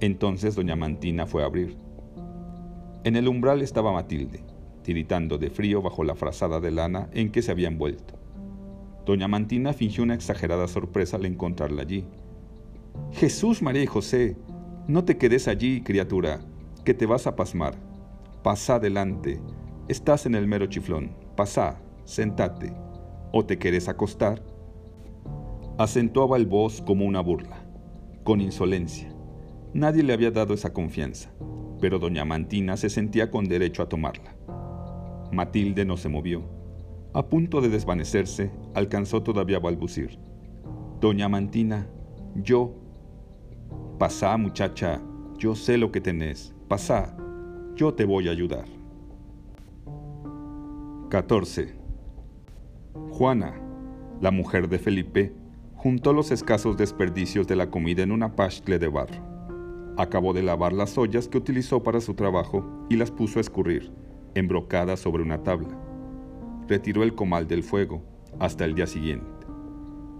Entonces doña Mantina fue a abrir. En el umbral estaba Matilde, tiritando de frío bajo la frazada de lana en que se había envuelto. Doña Mantina fingió una exagerada sorpresa al encontrarla allí Jesús, María y José, no te quedes allí, criatura, que te vas a pasmar. Pasa adelante, estás en el mero chiflón. Pasa, sentate. ¿O te quieres acostar? Acentuaba el voz como una burla, con insolencia. Nadie le había dado esa confianza, pero doña Mantina se sentía con derecho a tomarla. Matilde no se movió. A punto de desvanecerse, alcanzó todavía a balbucir. Doña Mantina, yo Pasá, muchacha, yo sé lo que tenés. Pasá, yo te voy a ayudar. 14. Juana, la mujer de Felipe, juntó los escasos desperdicios de la comida en una pascle de barro. Acabó de lavar las ollas que utilizó para su trabajo y las puso a escurrir, embrocadas sobre una tabla. Retiró el comal del fuego hasta el día siguiente.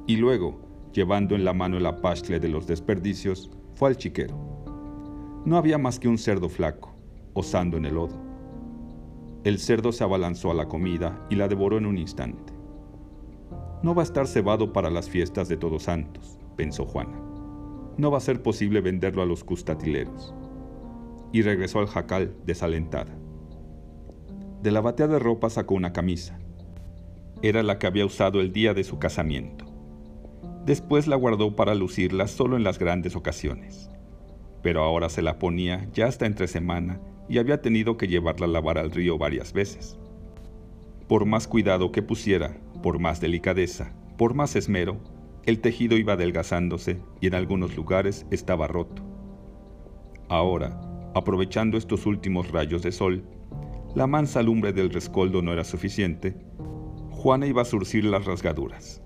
Y luego, llevando en la mano la pascle de los desperdicios, fue al chiquero. No había más que un cerdo flaco, osando en el lodo. El cerdo se abalanzó a la comida y la devoró en un instante. No va a estar cebado para las fiestas de Todos Santos, pensó Juana. No va a ser posible venderlo a los custatileros. Y regresó al jacal desalentada. De la batea de ropa sacó una camisa. Era la que había usado el día de su casamiento. Después la guardó para lucirla solo en las grandes ocasiones. Pero ahora se la ponía ya hasta entre semana y había tenido que llevarla a lavar al río varias veces. Por más cuidado que pusiera, por más delicadeza, por más esmero, el tejido iba adelgazándose y en algunos lugares estaba roto. Ahora, aprovechando estos últimos rayos de sol, la mansa lumbre del rescoldo no era suficiente, Juana iba a surcir las rasgaduras.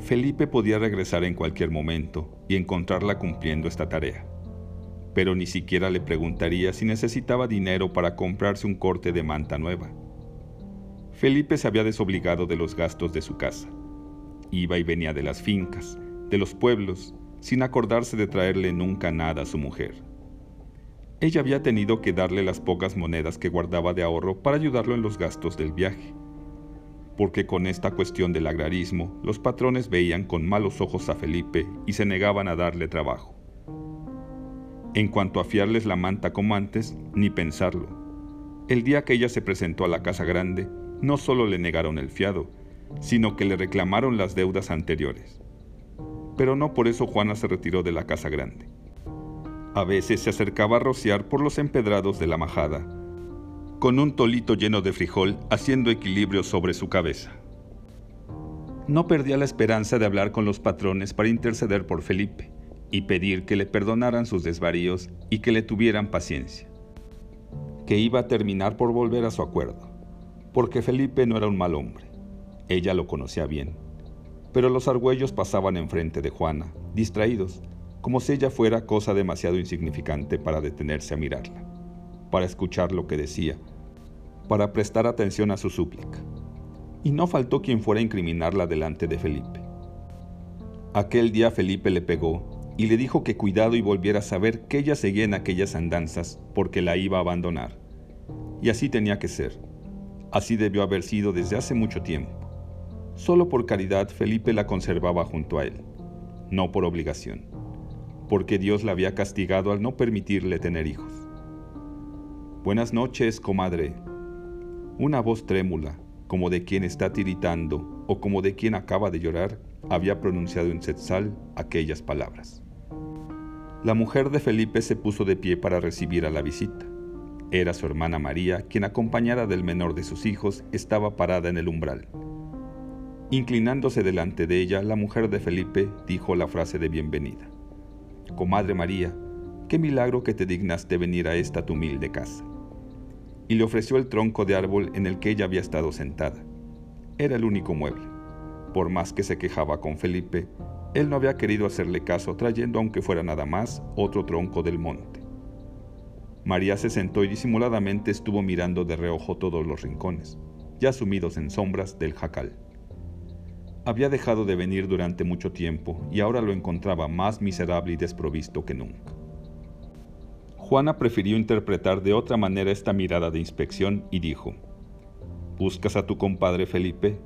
Felipe podía regresar en cualquier momento y encontrarla cumpliendo esta tarea, pero ni siquiera le preguntaría si necesitaba dinero para comprarse un corte de manta nueva. Felipe se había desobligado de los gastos de su casa. Iba y venía de las fincas, de los pueblos, sin acordarse de traerle nunca nada a su mujer. Ella había tenido que darle las pocas monedas que guardaba de ahorro para ayudarlo en los gastos del viaje, porque con esta cuestión del agrarismo los patrones veían con malos ojos a Felipe y se negaban a darle trabajo. En cuanto a fiarles la manta como antes, ni pensarlo. El día que ella se presentó a la casa grande, no solo le negaron el fiado, sino que le reclamaron las deudas anteriores. Pero no por eso Juana se retiró de la casa grande. A veces se acercaba a rociar por los empedrados de la majada, con un tolito lleno de frijol haciendo equilibrio sobre su cabeza. No perdía la esperanza de hablar con los patrones para interceder por Felipe y pedir que le perdonaran sus desvaríos y que le tuvieran paciencia, que iba a terminar por volver a su acuerdo, porque Felipe no era un mal hombre, ella lo conocía bien, pero los argüellos pasaban enfrente de Juana, distraídos, como si ella fuera cosa demasiado insignificante para detenerse a mirarla, para escuchar lo que decía, para prestar atención a su súplica. Y no faltó quien fuera a incriminarla delante de Felipe. Aquel día Felipe le pegó y le dijo que cuidado y volviera a saber que ella seguía en aquellas andanzas porque la iba a abandonar. Y así tenía que ser. Así debió haber sido desde hace mucho tiempo. Solo por caridad Felipe la conservaba junto a él, no por obligación porque Dios la había castigado al no permitirle tener hijos. Buenas noches, comadre. Una voz trémula, como de quien está tiritando o como de quien acaba de llorar, había pronunciado en Setzal aquellas palabras. La mujer de Felipe se puso de pie para recibir a la visita. Era su hermana María, quien acompañada del menor de sus hijos estaba parada en el umbral. Inclinándose delante de ella, la mujer de Felipe dijo la frase de bienvenida. Comadre María, qué milagro que te dignaste venir a esta tu humilde casa. Y le ofreció el tronco de árbol en el que ella había estado sentada. Era el único mueble. Por más que se quejaba con Felipe, él no había querido hacerle caso trayendo, aunque fuera nada más, otro tronco del monte. María se sentó y disimuladamente estuvo mirando de reojo todos los rincones, ya sumidos en sombras del jacal. Había dejado de venir durante mucho tiempo y ahora lo encontraba más miserable y desprovisto que nunca. Juana prefirió interpretar de otra manera esta mirada de inspección y dijo, ¿Buscas a tu compadre Felipe?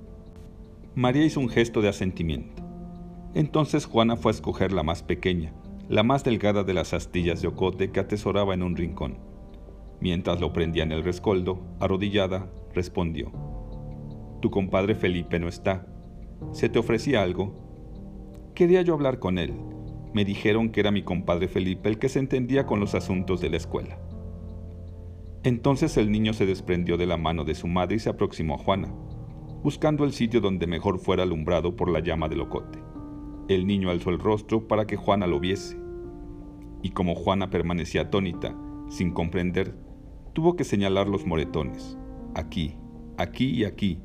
María hizo un gesto de asentimiento. Entonces Juana fue a escoger la más pequeña, la más delgada de las astillas de ocote que atesoraba en un rincón. Mientras lo prendía en el rescoldo, arrodillada, respondió, Tu compadre Felipe no está, ¿Se te ofrecía algo? Quería yo hablar con él. Me dijeron que era mi compadre Felipe el que se entendía con los asuntos de la escuela. Entonces el niño se desprendió de la mano de su madre y se aproximó a Juana, buscando el sitio donde mejor fuera alumbrado por la llama del ocote. El niño alzó el rostro para que Juana lo viese. Y como Juana permanecía atónita, sin comprender, tuvo que señalar los moretones, aquí, aquí y aquí,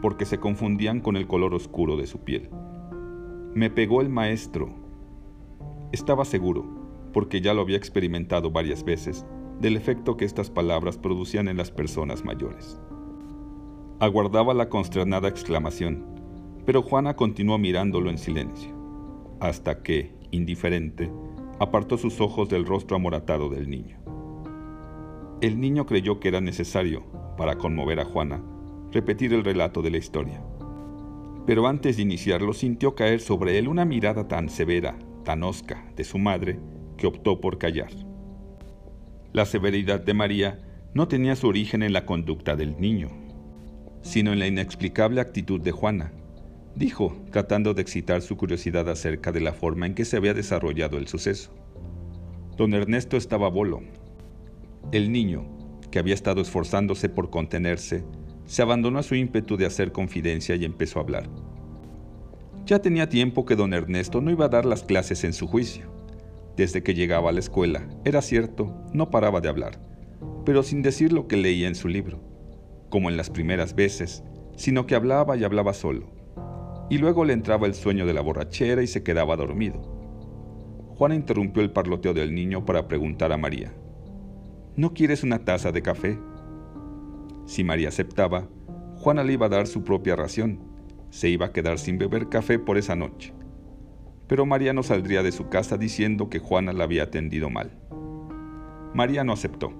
porque se confundían con el color oscuro de su piel. Me pegó el maestro. Estaba seguro, porque ya lo había experimentado varias veces, del efecto que estas palabras producían en las personas mayores. Aguardaba la consternada exclamación, pero Juana continuó mirándolo en silencio, hasta que, indiferente, apartó sus ojos del rostro amoratado del niño. El niño creyó que era necesario, para conmover a Juana, repetir el relato de la historia. Pero antes de iniciarlo sintió caer sobre él una mirada tan severa, tan hosca, de su madre, que optó por callar. La severidad de María no tenía su origen en la conducta del niño, sino en la inexplicable actitud de Juana, dijo, tratando de excitar su curiosidad acerca de la forma en que se había desarrollado el suceso. Don Ernesto estaba bolo. El niño, que había estado esforzándose por contenerse, se abandonó a su ímpetu de hacer confidencia y empezó a hablar. Ya tenía tiempo que don Ernesto no iba a dar las clases en su juicio. Desde que llegaba a la escuela, era cierto, no paraba de hablar, pero sin decir lo que leía en su libro, como en las primeras veces, sino que hablaba y hablaba solo, y luego le entraba el sueño de la borrachera y se quedaba dormido. Juana interrumpió el parloteo del niño para preguntar a María, ¿No quieres una taza de café? Si María aceptaba, Juana le iba a dar su propia ración. Se iba a quedar sin beber café por esa noche. Pero María no saldría de su casa diciendo que Juana la había atendido mal. María no aceptó.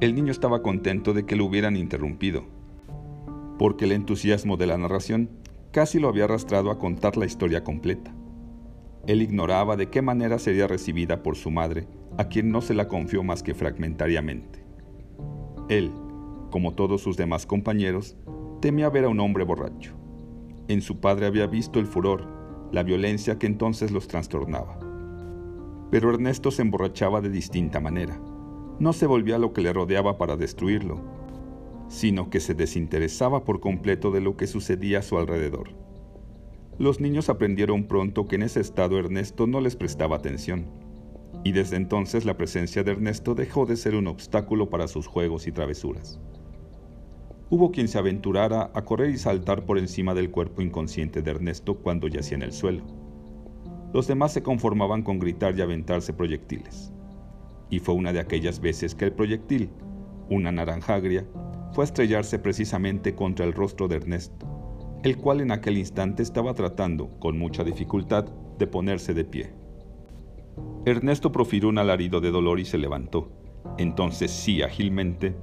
El niño estaba contento de que lo hubieran interrumpido, porque el entusiasmo de la narración casi lo había arrastrado a contar la historia completa. Él ignoraba de qué manera sería recibida por su madre, a quien no se la confió más que fragmentariamente. Él, como todos sus demás compañeros, temía ver a un hombre borracho. En su padre había visto el furor, la violencia que entonces los trastornaba. Pero Ernesto se emborrachaba de distinta manera. No se volvía a lo que le rodeaba para destruirlo, sino que se desinteresaba por completo de lo que sucedía a su alrededor. Los niños aprendieron pronto que en ese estado Ernesto no les prestaba atención, y desde entonces la presencia de Ernesto dejó de ser un obstáculo para sus juegos y travesuras hubo quien se aventurara a correr y saltar por encima del cuerpo inconsciente de Ernesto cuando yacía en el suelo. Los demás se conformaban con gritar y aventarse proyectiles. Y fue una de aquellas veces que el proyectil, una naranja agria, fue a estrellarse precisamente contra el rostro de Ernesto, el cual en aquel instante estaba tratando, con mucha dificultad, de ponerse de pie. Ernesto profirió un alarido de dolor y se levantó. Entonces sí, ágilmente,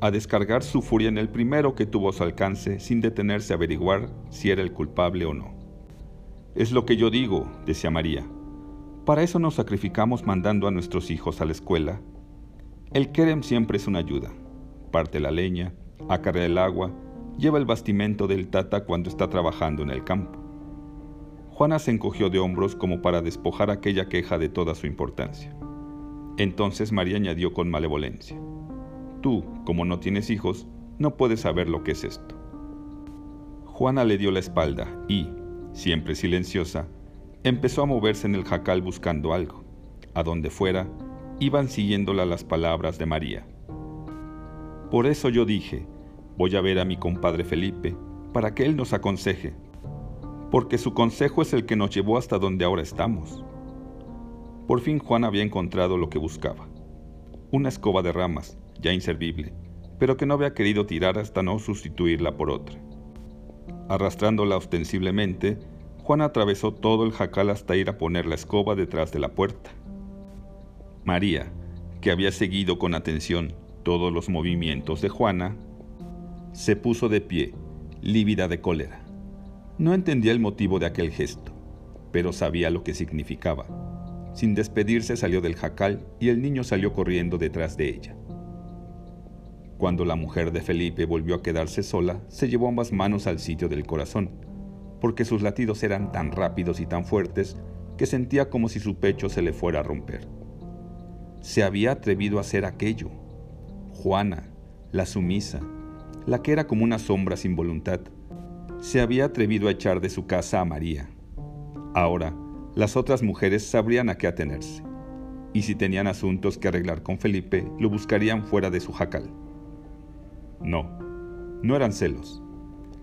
a descargar su furia en el primero que tuvo su alcance sin detenerse a averiguar si era el culpable o no. Es lo que yo digo, decía María. Para eso nos sacrificamos mandando a nuestros hijos a la escuela. El Kerem siempre es una ayuda. Parte la leña, acarrea el agua, lleva el bastimento del tata cuando está trabajando en el campo. Juana se encogió de hombros como para despojar aquella queja de toda su importancia. Entonces María añadió con malevolencia. Tú, como no tienes hijos, no puedes saber lo que es esto. Juana le dio la espalda y, siempre silenciosa, empezó a moverse en el jacal buscando algo. A donde fuera, iban siguiéndola las palabras de María. Por eso yo dije, voy a ver a mi compadre Felipe, para que él nos aconseje, porque su consejo es el que nos llevó hasta donde ahora estamos. Por fin Juan había encontrado lo que buscaba, una escoba de ramas, ya inservible, pero que no había querido tirar hasta no sustituirla por otra. Arrastrándola ostensiblemente, Juan atravesó todo el jacal hasta ir a poner la escoba detrás de la puerta. María, que había seguido con atención todos los movimientos de Juana, se puso de pie, lívida de cólera. No entendía el motivo de aquel gesto, pero sabía lo que significaba. Sin despedirse salió del jacal y el niño salió corriendo detrás de ella. Cuando la mujer de Felipe volvió a quedarse sola, se llevó ambas manos al sitio del corazón, porque sus latidos eran tan rápidos y tan fuertes que sentía como si su pecho se le fuera a romper. Se había atrevido a hacer aquello. Juana, la sumisa, la que era como una sombra sin voluntad, se había atrevido a echar de su casa a María. Ahora, las otras mujeres sabrían a qué atenerse, y si tenían asuntos que arreglar con Felipe, lo buscarían fuera de su jacal. No, no eran celos.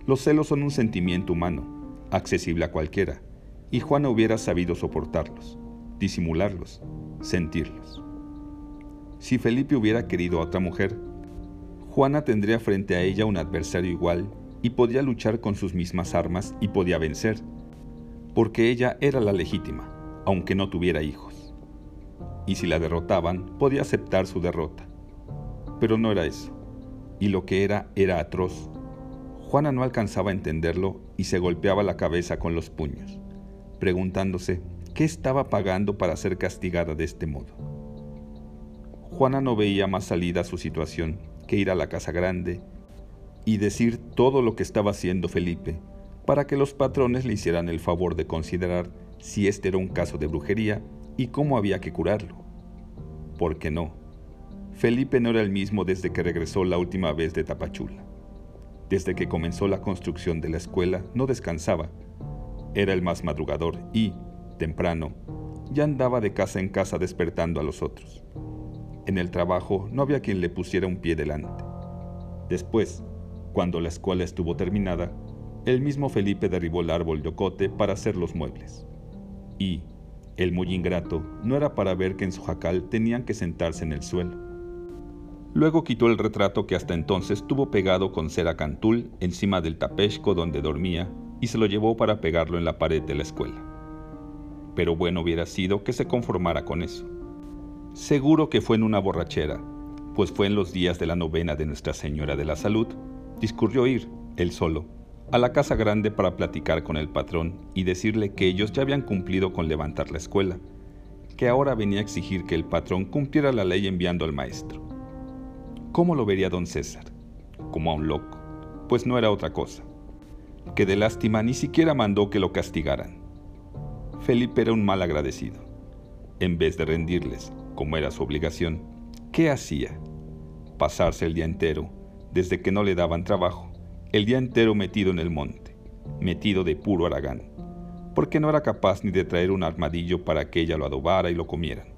Los celos son un sentimiento humano, accesible a cualquiera, y Juana hubiera sabido soportarlos, disimularlos, sentirlos. Si Felipe hubiera querido a otra mujer, Juana tendría frente a ella un adversario igual y podía luchar con sus mismas armas y podía vencer, porque ella era la legítima, aunque no tuviera hijos. Y si la derrotaban, podía aceptar su derrota. Pero no era eso y lo que era era atroz. Juana no alcanzaba a entenderlo y se golpeaba la cabeza con los puños, preguntándose qué estaba pagando para ser castigada de este modo. Juana no veía más salida a su situación que ir a la casa grande y decir todo lo que estaba haciendo Felipe para que los patrones le hicieran el favor de considerar si este era un caso de brujería y cómo había que curarlo. ¿Por qué no? Felipe no era el mismo desde que regresó la última vez de Tapachula. Desde que comenzó la construcción de la escuela no descansaba. Era el más madrugador y, temprano, ya andaba de casa en casa despertando a los otros. en el trabajo no había quien le pusiera un pie delante. Después, cuando la escuela estuvo terminada, el mismo Felipe derribó el árbol de ocote para hacer los muebles. Y, el muy ingrato, no era para ver que en su jacal tenían que sentarse en el suelo. Luego quitó el retrato que hasta entonces tuvo pegado con cera cantul encima del tapesco donde dormía y se lo llevó para pegarlo en la pared de la escuela. Pero bueno hubiera sido que se conformara con eso. Seguro que fue en una borrachera, pues fue en los días de la novena de Nuestra Señora de la Salud, discurrió ir, él solo, a la casa grande para platicar con el patrón y decirle que ellos ya habían cumplido con levantar la escuela, que ahora venía a exigir que el patrón cumpliera la ley enviando al maestro. ¿Cómo lo vería don César? Como a un loco, pues no era otra cosa. Que de lástima ni siquiera mandó que lo castigaran. Felipe era un mal agradecido. En vez de rendirles, como era su obligación, ¿qué hacía? Pasarse el día entero, desde que no le daban trabajo, el día entero metido en el monte, metido de puro aragán, porque no era capaz ni de traer un armadillo para que ella lo adobara y lo comieran,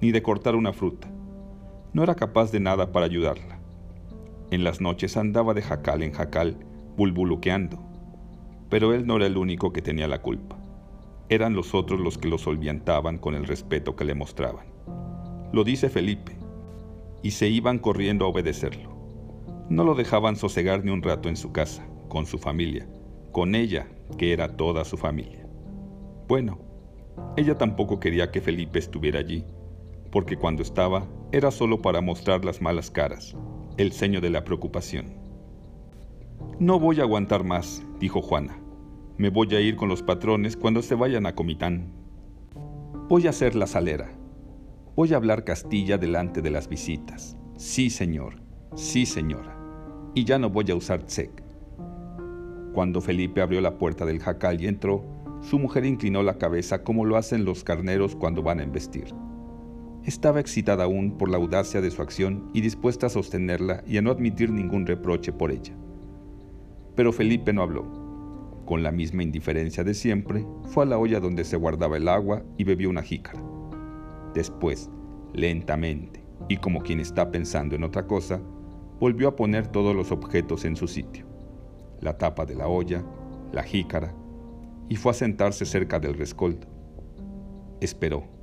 ni de cortar una fruta. No era capaz de nada para ayudarla. En las noches andaba de jacal en jacal, bulbuluqueando, pero él no era el único que tenía la culpa. Eran los otros los que lo solviantaban con el respeto que le mostraban. Lo dice Felipe, y se iban corriendo a obedecerlo. No lo dejaban sosegar ni un rato en su casa, con su familia, con ella, que era toda su familia. Bueno, ella tampoco quería que Felipe estuviera allí, porque cuando estaba era solo para mostrar las malas caras, el ceño de la preocupación. No voy a aguantar más, dijo Juana. Me voy a ir con los patrones cuando se vayan a Comitán. Voy a hacer la salera. Voy a hablar Castilla delante de las visitas. Sí, señor. Sí, señora y ya no voy a usar tsek. Cuando Felipe abrió la puerta del jacal y entró, su mujer inclinó la cabeza como lo hacen los carneros cuando van a embestir. Estaba excitada aún por la audacia de su acción y dispuesta a sostenerla y a no admitir ningún reproche por ella. Pero Felipe no habló. Con la misma indiferencia de siempre, fue a la olla donde se guardaba el agua y bebió una jícara. Después, lentamente, y como quien está pensando en otra cosa, volvió a poner todos los objetos en su sitio, la tapa de la olla, la jícara, y fue a sentarse cerca del rescoldo. Esperó.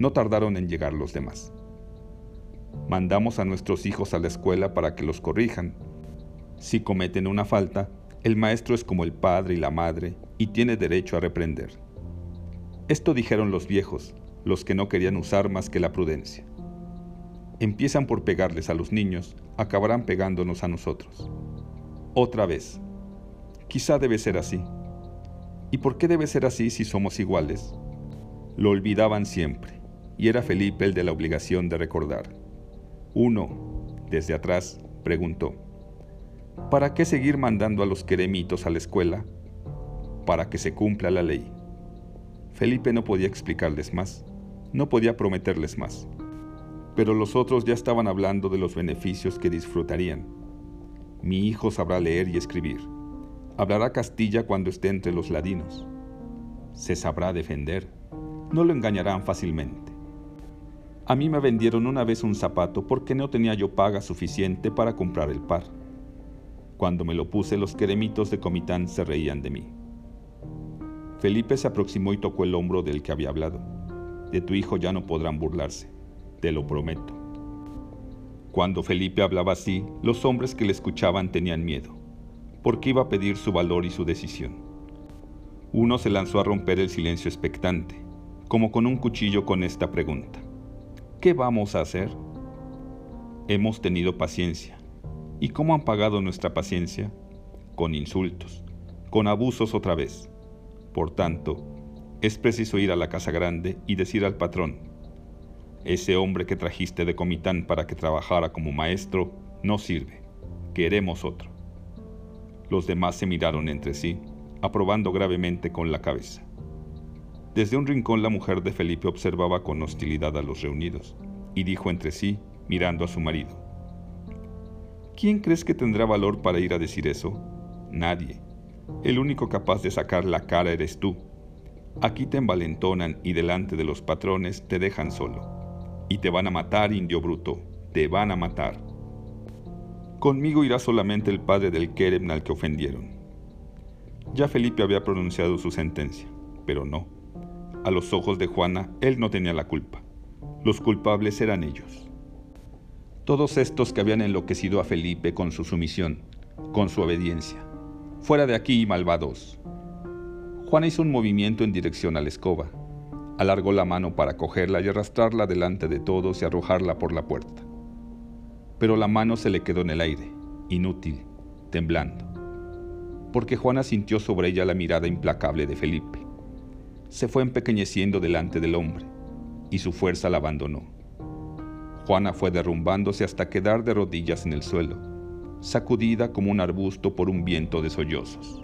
No tardaron en llegar los demás. Mandamos a nuestros hijos a la escuela para que los corrijan. Si cometen una falta, el maestro es como el padre y la madre y tiene derecho a reprender. Esto dijeron los viejos, los que no querían usar más que la prudencia empiezan por pegarles a los niños, acabarán pegándonos a nosotros. Otra vez. Quizá debe ser así. ¿Y por qué debe ser así si somos iguales? Lo olvidaban siempre, y era Felipe el de la obligación de recordar. Uno, desde atrás, preguntó, ¿para qué seguir mandando a los queremitos a la escuela? Para que se cumpla la ley. Felipe no podía explicarles más, no podía prometerles más pero los otros ya estaban hablando de los beneficios que disfrutarían. Mi hijo sabrá leer y escribir. Hablará Castilla cuando esté entre los ladinos. Se sabrá defender. No lo engañarán fácilmente. A mí me vendieron una vez un zapato porque no tenía yo paga suficiente para comprar el par. Cuando me lo puse los queremitos de Comitán se reían de mí. Felipe se aproximó y tocó el hombro del que había hablado. De tu hijo ya no podrán burlarse te lo prometo. Cuando Felipe hablaba así, los hombres que le escuchaban tenían miedo, porque iba a pedir su valor y su decisión. Uno se lanzó a romper el silencio expectante, como con un cuchillo con esta pregunta. ¿Qué vamos a hacer? Hemos tenido paciencia. ¿Y cómo han pagado nuestra paciencia? Con insultos, con abusos otra vez. Por tanto, es preciso ir a la casa grande y decir al patrón, ese hombre que trajiste de Comitán para que trabajara como maestro no sirve. Queremos otro. Los demás se miraron entre sí, aprobando gravemente con la cabeza. Desde un rincón la mujer de Felipe observaba con hostilidad a los reunidos y dijo entre sí, mirando a su marido, ¿Quién crees que tendrá valor para ir a decir eso? Nadie. El único capaz de sacar la cara eres tú. Aquí te envalentonan y delante de los patrones te dejan solo. Y te van a matar, indio bruto, te van a matar. Conmigo irá solamente el padre del Kerem al que ofendieron. Ya Felipe había pronunciado su sentencia, pero no. A los ojos de Juana, él no tenía la culpa. Los culpables eran ellos. Todos estos que habían enloquecido a Felipe con su sumisión, con su obediencia. Fuera de aquí, malvados. Juana hizo un movimiento en dirección a la escoba. Alargó la mano para cogerla y arrastrarla delante de todos y arrojarla por la puerta. Pero la mano se le quedó en el aire, inútil, temblando, porque Juana sintió sobre ella la mirada implacable de Felipe. Se fue empequeñeciendo delante del hombre, y su fuerza la abandonó. Juana fue derrumbándose hasta quedar de rodillas en el suelo, sacudida como un arbusto por un viento de sollozos.